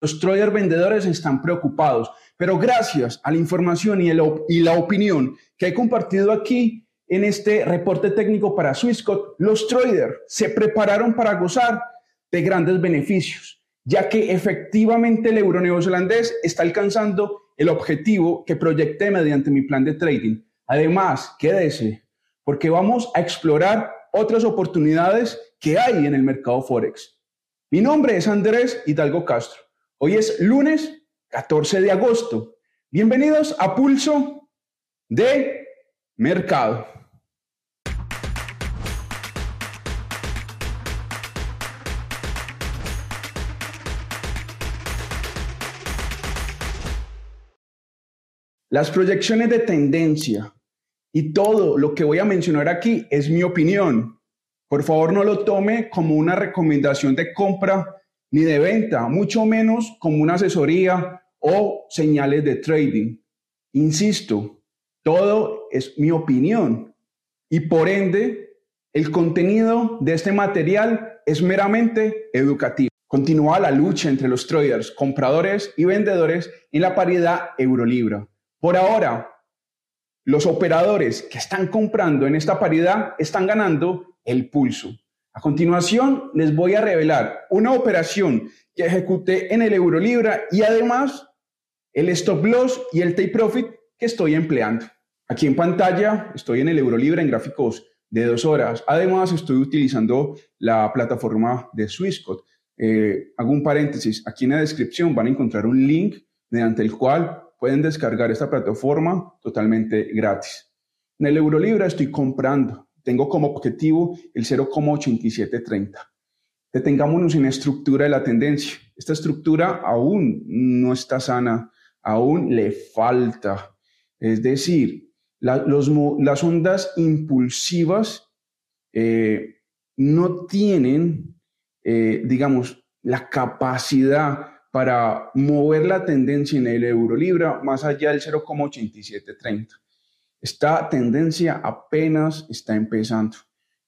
Los traders vendedores están preocupados, pero gracias a la información y, la opinión que he compartido aquí en este reporte técnico para Swissquote, los traders se prepararon para gozar de grandes beneficios, ya que efectivamente el euro neozelandés está alcanzando el objetivo que proyecté mediante mi plan de trading. Además, quédese, porque vamos a explorar otras oportunidades que hay en el mercado Forex. Mi nombre es Andrés Hidalgo Castro. Hoy es lunes 14 de agosto. Bienvenidos a Pulso de Mercado. Las proyecciones de tendencia y todo lo que voy a mencionar aquí es mi opinión. Por favor, no lo tome como una recomendación de compra ni de venta, mucho menos como una asesoría o señales de trading. Insisto, todo es mi opinión y por ende el contenido de este material es meramente educativo. Continúa la lucha entre los traders, compradores y vendedores en la paridad euro-libra. Por ahora, los operadores que están comprando en esta paridad están ganando el pulso. A continuación, les voy a revelar una operación que ejecuté en el Eurolibra y además el stop loss y el take profit que estoy empleando. Aquí en pantalla estoy en el Eurolibra en gráficos de dos horas. Además, estoy utilizando la plataforma de Swissquote. Eh, hago un paréntesis. Aquí en la descripción van a encontrar un link mediante el cual pueden descargar esta plataforma totalmente gratis. En el Eurolibra estoy comprando. Tengo como objetivo el 0,8730. Detengámonos en la estructura de la tendencia. Esta estructura aún no está sana, aún le falta. Es decir, las ondas impulsivas eh, no tienen, eh, digamos, la capacidad para mover la tendencia en el euro libra más allá del 0,8730. Esta tendencia apenas está empezando.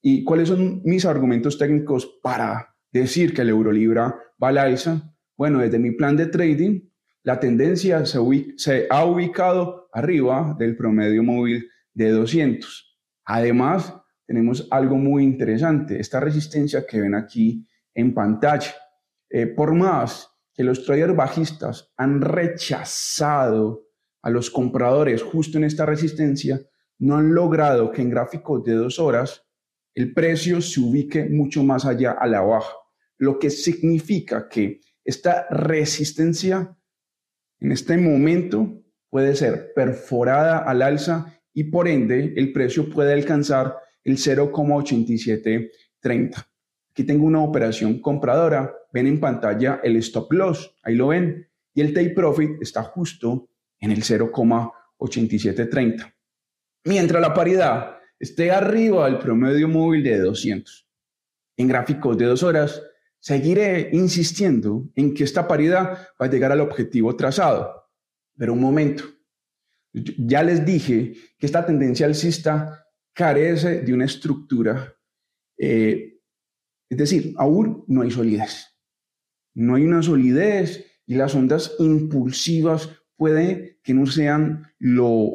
¿Y cuáles son mis argumentos técnicos para decir que el euro libra va a alza? Bueno, desde mi plan de trading, la tendencia se, se ha ubicado arriba del promedio móvil de 200. Además, tenemos algo muy interesante, esta resistencia que ven aquí en pantalla. Eh, por más que los traders bajistas han rechazado a los compradores justo en esta resistencia, no han logrado que en gráficos de dos horas el precio se ubique mucho más allá a la baja, lo que significa que esta resistencia en este momento puede ser perforada al alza y por ende el precio puede alcanzar el 0,8730. Aquí tengo una operación compradora ven en pantalla el stop loss, ahí lo ven, y el take profit está justo en el 0,8730. Mientras la paridad esté arriba del promedio móvil de 200. En gráficos de dos horas, seguiré insistiendo en que esta paridad va a llegar al objetivo trazado. Pero un momento, ya les dije que esta tendencia alcista carece de una estructura, eh, es decir, aún no hay solidez no hay una solidez y las ondas impulsivas puede que no sean lo,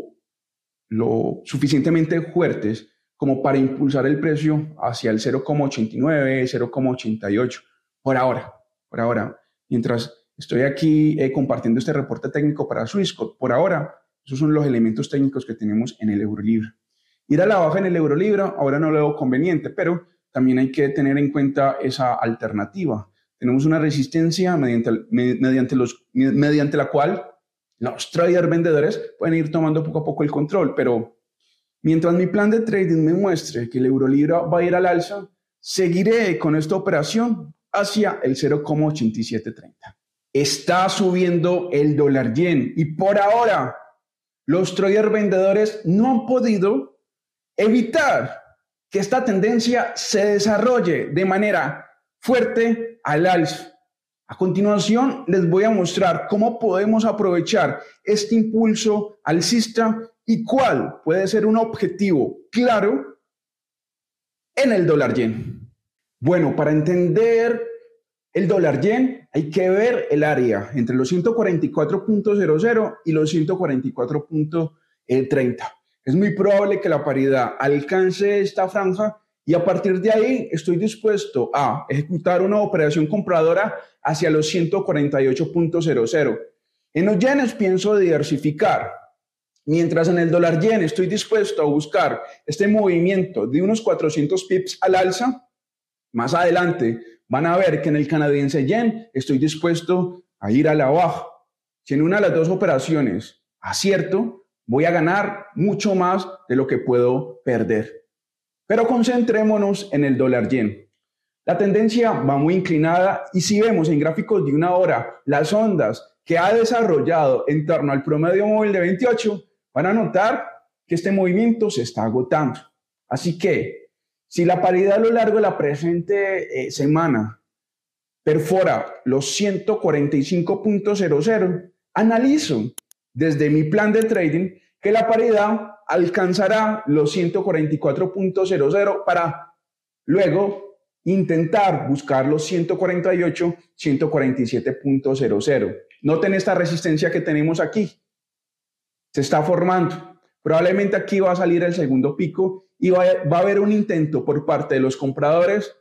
lo suficientemente fuertes como para impulsar el precio hacia el 0,89, 0,88. Por ahora, por ahora, mientras estoy aquí eh, compartiendo este reporte técnico para Swissquote, por ahora, esos son los elementos técnicos que tenemos en el Eurolibra. Ir a la baja en el Eurolibra ahora no lo veo conveniente, pero también hay que tener en cuenta esa alternativa tenemos una resistencia mediante, mediante, los, mediante la cual los traders vendedores pueden ir tomando poco a poco el control, pero mientras mi plan de trading me muestre que el euro libra va a ir al alza, seguiré con esta operación hacia el 0,8730. Está subiendo el dólar yen y por ahora los traders vendedores no han podido evitar que esta tendencia se desarrolle de manera fuerte al alza. A continuación, les voy a mostrar cómo podemos aprovechar este impulso alcista y cuál puede ser un objetivo claro en el dólar yen. Bueno, para entender el dólar yen, hay que ver el área entre los 144.00 y los 144.30. Es muy probable que la paridad alcance esta franja y a partir de ahí estoy dispuesto a ejecutar una operación compradora hacia los 148.00. En los yenes pienso diversificar, mientras en el dólar yen estoy dispuesto a buscar este movimiento de unos 400 pips al alza. Más adelante van a ver que en el canadiense yen estoy dispuesto a ir a la baja. Si en una de las dos operaciones acierto, voy a ganar mucho más de lo que puedo perder. Pero concentrémonos en el dólar yen. La tendencia va muy inclinada y si vemos en gráficos de una hora las ondas que ha desarrollado en torno al promedio móvil de 28, van a notar que este movimiento se está agotando. Así que si la paridad a lo largo de la presente eh, semana perfora los 145.00, analizo desde mi plan de trading que la paridad alcanzará los 144.00 para luego intentar buscar los 148, 147.00. Noten esta resistencia que tenemos aquí. Se está formando. Probablemente aquí va a salir el segundo pico y va a, haber un intento por parte de los compradores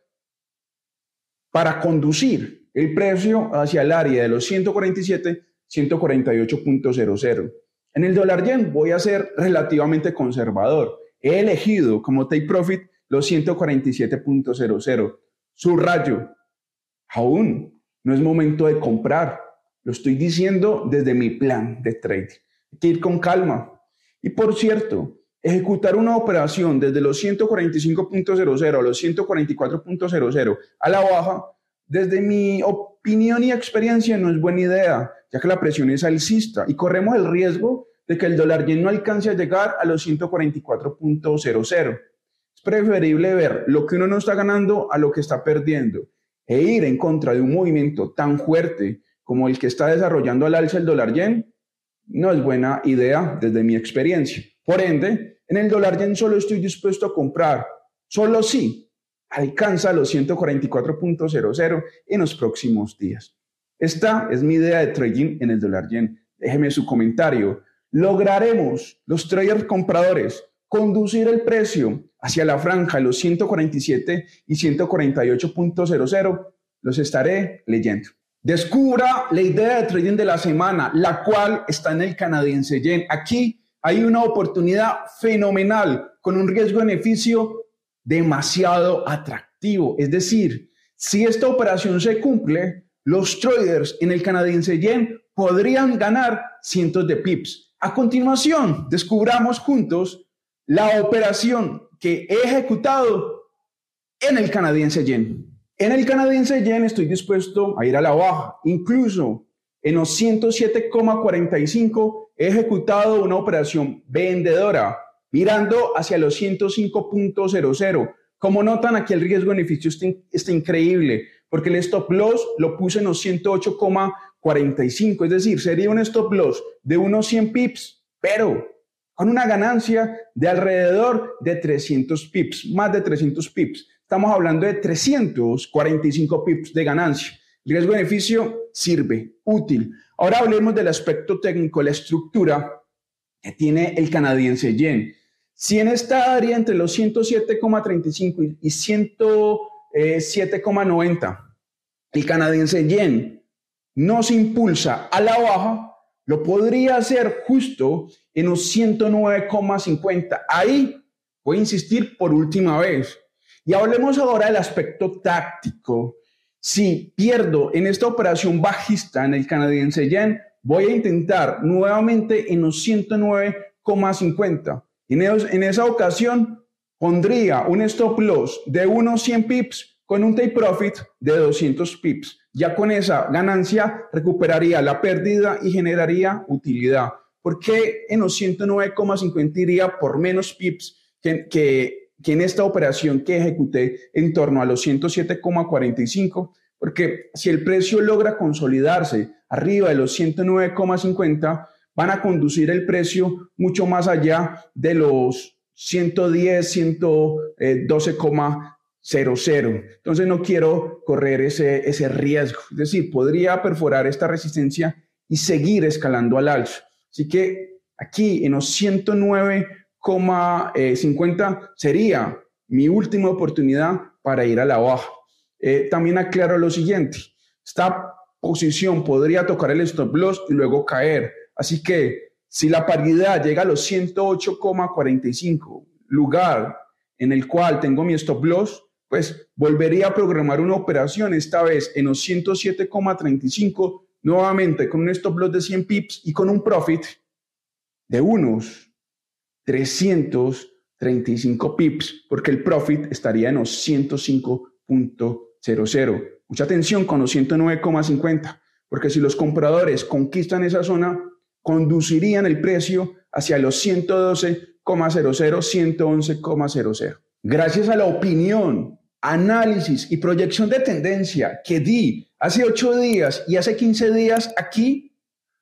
para conducir el precio hacia el área de los 147, 148.00. En el dólar yen voy a ser relativamente conservador. He elegido como take profit los 147.00. Subrayo, aún no es momento de comprar. Lo estoy diciendo desde mi plan de trade. Hay que ir con calma. Y por cierto, ejecutar una operación desde los 145.00 a los 144.00 a la baja, desde mi opinión y experiencia, no es buena idea ya que la presión es alcista y corremos el riesgo de que el dólar yen no alcance a llegar a los 144.00. Es preferible ver lo que uno no está ganando a lo que está perdiendo e ir en contra de un movimiento tan fuerte como el que está desarrollando al alza el dólar yen no es buena idea desde mi experiencia. Por ende, en el dólar yen solo estoy dispuesto a comprar, solo si alcanza los 144.00 en los próximos días. Esta es mi idea de trading en el dólar yen. Déjeme su comentario. ¿Lograremos los traders compradores conducir el precio hacia la franja de los 147 y 148.00? Los estaré leyendo. Descubra la idea de trading de la semana, la cual está en el canadiense yen. Aquí hay una oportunidad fenomenal con un riesgo-beneficio demasiado atractivo. Es decir, si esta operación se cumple, los traders en el canadiense yen podrían ganar cientos de pips. A continuación, descubramos juntos la operación que he ejecutado en el canadiense yen. En el canadiense yen estoy dispuesto a ir a la baja. Incluso en los 107,45 he ejecutado una operación vendedora mirando hacia los 105.00. Como notan, aquí el riesgo-beneficio está, está increíble porque el stop loss lo puse en los 108,45, es decir, sería un stop loss de unos 100 pips, pero con una ganancia de alrededor de 300 pips, más de 300 pips. Estamos hablando de 345 pips de ganancia. Riesgo-beneficio sirve, útil. Ahora hablemos del aspecto técnico, la estructura que tiene el canadiense yen. Si en esta área entre los 107,35 y 100 7,90. Eh, el canadiense yen no se impulsa a la baja, lo podría hacer justo en los 109,50. Ahí voy a insistir por última vez. Y hablemos ahora del aspecto táctico. Si pierdo en esta operación bajista en el canadiense yen, voy a intentar nuevamente en los 109,50. En, en esa ocasión pondría un stop loss de unos 100 pips con un take profit de 200 pips. Ya con esa ganancia recuperaría la pérdida y generaría utilidad. ¿Por qué en los 109,50 iría por menos pips que en esta operación que ejecuté en torno a los 107,45? Porque si el precio logra consolidarse arriba de los 109,50, van a conducir el precio mucho más allá de los 110, 112,50 Entonces no quiero correr ese, ese riesgo. Es decir, podría perforar esta resistencia y seguir escalando al alza. Así que aquí en los 109,50 sería mi última oportunidad para ir a la baja. Eh, también aclaro lo siguiente, esta posición podría tocar el stop loss y luego caer. Así que si la paridad llega a los 108,45, lugar en el cual tengo mi stop loss, pues volvería a programar una operación, esta vez en los 107,35, nuevamente con un stop loss de 100 pips y con un profit de unos 335 pips, porque el profit estaría en los 105.00. Mucha atención con los 109,50, porque si los compradores conquistan esa zona, conducirían el precio hacia los 112,00, 111,00. Gracias a la opinión, análisis y proyección de tendencia que di hace 8 días y hace 15 días aquí,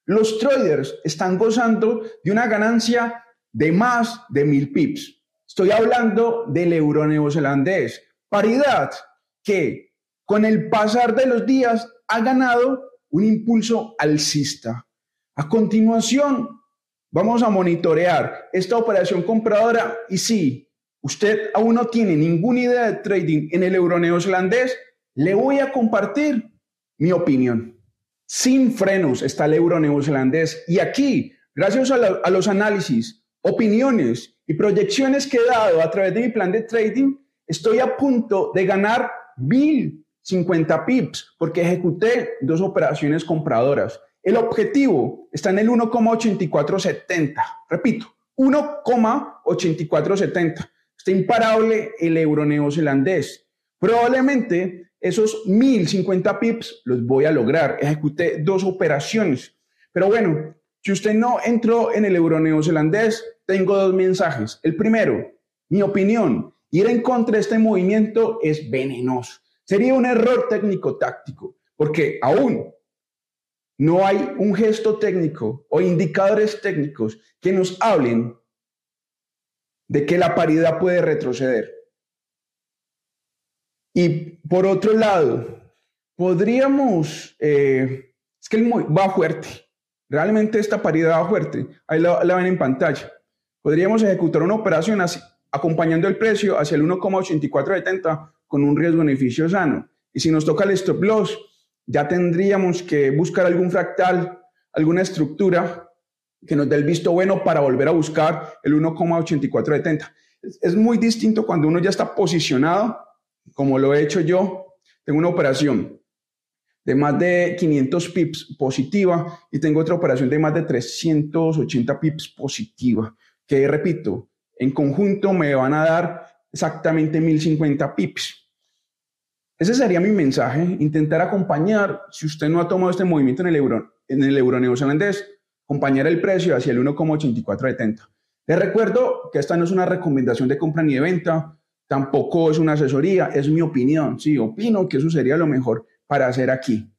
los traders están gozando de una ganancia de más de mil pips. Estoy hablando del euro neozelandés, paridad que con el pasar de los días ha ganado un impulso alcista. A continuación, vamos a monitorear esta operación compradora y si usted aún no tiene ninguna idea de trading en el euro neozelandés, le voy a compartir mi opinión. Sin frenos está el euro neozelandés y aquí, gracias a, a los análisis, opiniones y proyecciones que he dado a través de mi plan de trading, estoy a punto de ganar mil 50 pips porque ejecuté dos operaciones compradoras. El objetivo está en el 1,8470. Repito, 1,8470. Está imparable el euro neozelandés. Probablemente esos 1050 pips los voy a lograr. Ejecuté dos operaciones. Pero bueno, si usted no entró en el euro neozelandés, tengo dos mensajes. El primero, mi opinión, ir en contra de este movimiento es venenoso. Sería un error técnico-táctico, porque aún no hay un gesto técnico o indicadores técnicos que nos hablen de que la paridad puede retroceder. Y por otro lado, podríamos, eh, es que va fuerte, realmente esta paridad va fuerte, ahí la, ven en pantalla. Podríamos ejecutar una operación así, acompañando el precio hacia el 1,8470 con un riesgo-beneficio sano. Y si nos toca el stop loss, ya tendríamos que buscar algún fractal, alguna estructura que nos dé el visto bueno para volver a buscar el 1,8470. Es muy distinto cuando uno ya está posicionado, como lo he hecho yo. Tengo una operación de más de 500 pips positiva y tengo otra operación de más de 380 pips positiva, que repito, en conjunto me van a dar exactamente 1050 pips. Ese sería mi mensaje, intentar acompañar, si usted no ha tomado este movimiento en el euro, en el euro neozelandés, acompañar el precio hacia el 1,8470. Les recuerdo que esta no es una recomendación de compra ni de venta, tampoco es una asesoría, es mi opinión. Sí, opino que eso sería lo mejor para hacer aquí.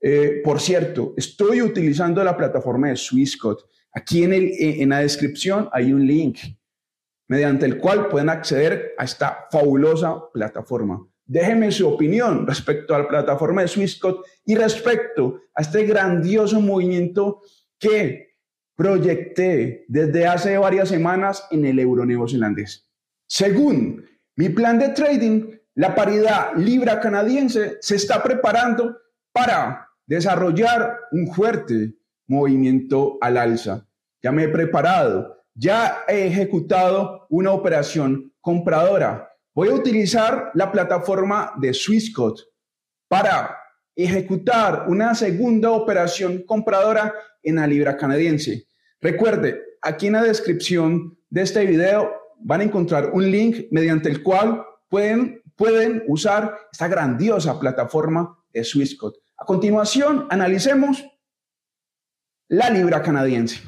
Eh, por cierto, estoy utilizando la plataforma de Swissquote. Aquí en, el, en la descripción hay un link mediante el cual pueden acceder a esta fabulosa plataforma. Déjeme su opinión respecto a la plataforma de Swissquote y respecto a este grandioso movimiento que proyecté desde hace varias semanas en el euro neozelandés. Según mi plan de trading, la paridad libra canadiense se está preparando para desarrollar un fuerte movimiento al alza. Ya me he preparado, ya he ejecutado una operación compradora Voy a utilizar la plataforma de Swissquote para ejecutar una segunda operación compradora en la libra canadiense. Recuerde, aquí en la descripción de este video van a encontrar un link mediante el cual pueden, pueden usar esta grandiosa plataforma de Swissquote. A continuación, analicemos la libra canadiense.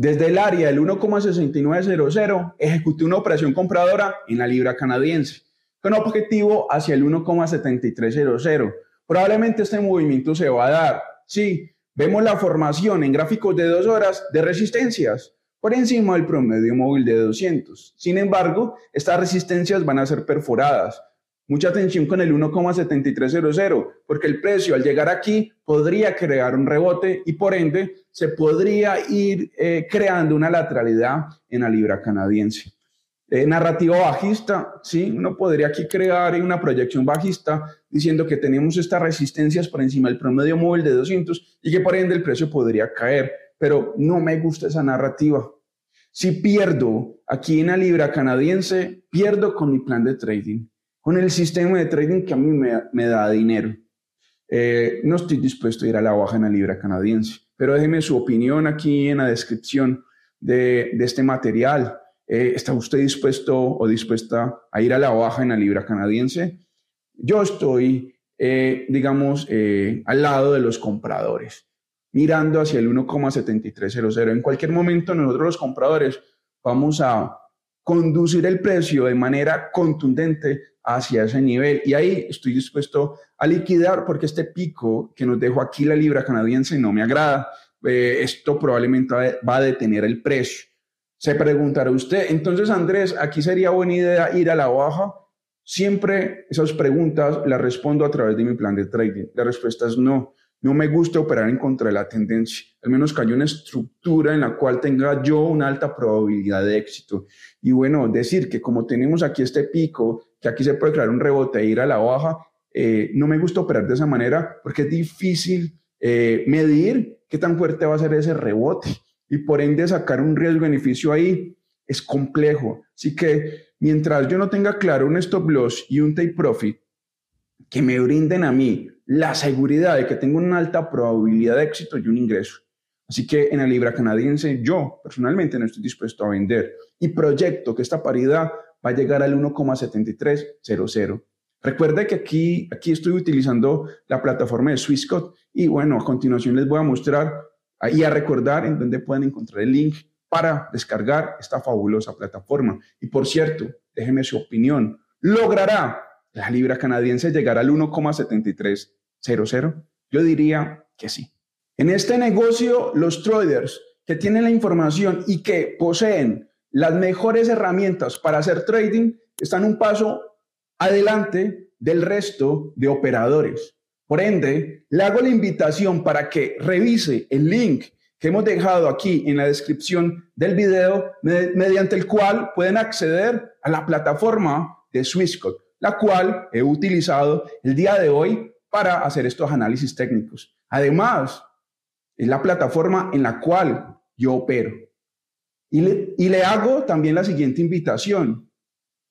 Desde el área del 1,6900 ejecuté una operación compradora en la libra canadiense con objetivo hacia el 1,7300. Probablemente este movimiento se va a dar. Sí, vemos la formación en gráficos de dos horas de resistencias por encima del promedio móvil de 200. Sin embargo, estas resistencias van a ser perforadas Mucha atención con el 1,7300, porque el precio al llegar aquí podría crear un rebote y por ende se podría ir eh, creando una lateralidad en la libra canadiense. Eh, narrativa bajista, sí, uno podría aquí crear una proyección bajista diciendo que tenemos estas resistencias por encima del promedio móvil de 200 y que por ende el precio podría caer, pero no me gusta esa narrativa. Si pierdo aquí en la libra canadiense, pierdo con mi plan de trading con el sistema de trading que a mí me, da dinero. Eh, no estoy dispuesto a ir a la baja en la libra canadiense, pero déjeme su opinión aquí en la descripción de, este material. Eh, ¿Está usted dispuesto o dispuesta a ir a la baja en la libra canadiense? Yo estoy, eh, digamos, al lado de los compradores, mirando hacia el 1,7300. En cualquier momento nosotros los compradores vamos a conducir el precio de manera contundente hacia ese nivel. Y ahí estoy dispuesto a liquidar porque este pico que nos dejó aquí la libra canadiense no me agrada. Eh, esto probablemente va a detener el precio. Se preguntará usted, entonces Andrés, aquí sería buena idea ir a la baja. Siempre esas preguntas las respondo a través de mi plan de trading. La respuesta es no. No me gusta operar en contra de la tendencia, al menos que haya una estructura en la cual tenga yo una alta probabilidad de éxito. Y bueno, decir que como tenemos aquí este pico, que aquí se puede crear un rebote e ir a la baja, eh, no me gusta operar de esa manera porque es difícil eh, medir qué tan fuerte va a ser ese rebote y por ende sacar un riesgo-beneficio ahí es complejo. Así que mientras yo no tenga claro un stop loss y un take profit que me brinden a mí la seguridad de que tengo una alta probabilidad de éxito y un ingreso. Así que en la libra canadiense yo personalmente no estoy dispuesto a vender y proyecto que esta paridad va a llegar al 1,7300. Recuerde que aquí, aquí estoy utilizando la plataforma de Swissquote y bueno, a continuación les voy a mostrar y a recordar en dónde pueden encontrar el link para descargar esta fabulosa plataforma. Y por cierto, déjenme su opinión. ¿Logrará la libra canadiense llegar al 1,73 00? Yo diría que sí. En este negocio, los traders que tienen la información y que poseen las mejores herramientas para hacer trading están un paso adelante del resto de operadores. Por ende, le hago la invitación para que revise el link que hemos dejado aquí en la descripción del video, mediante el cual pueden acceder a la plataforma de Swissquote, la cual he utilizado el día de hoy para hacer estos análisis técnicos. Además, es la plataforma en la cual yo opero. Y le, hago también la siguiente invitación.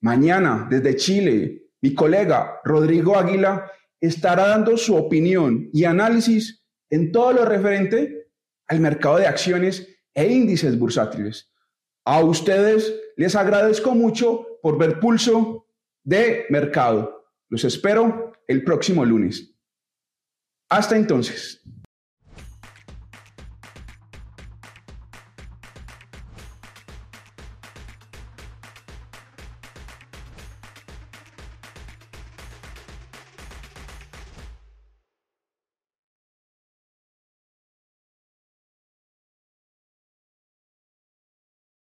Mañana, desde Chile, mi colega Rodrigo Águila estará dando su opinión y análisis en todo lo referente al mercado de acciones e índices bursátiles. A ustedes les agradezco mucho por ver pulso de mercado. Los espero el próximo lunes. Hasta entonces.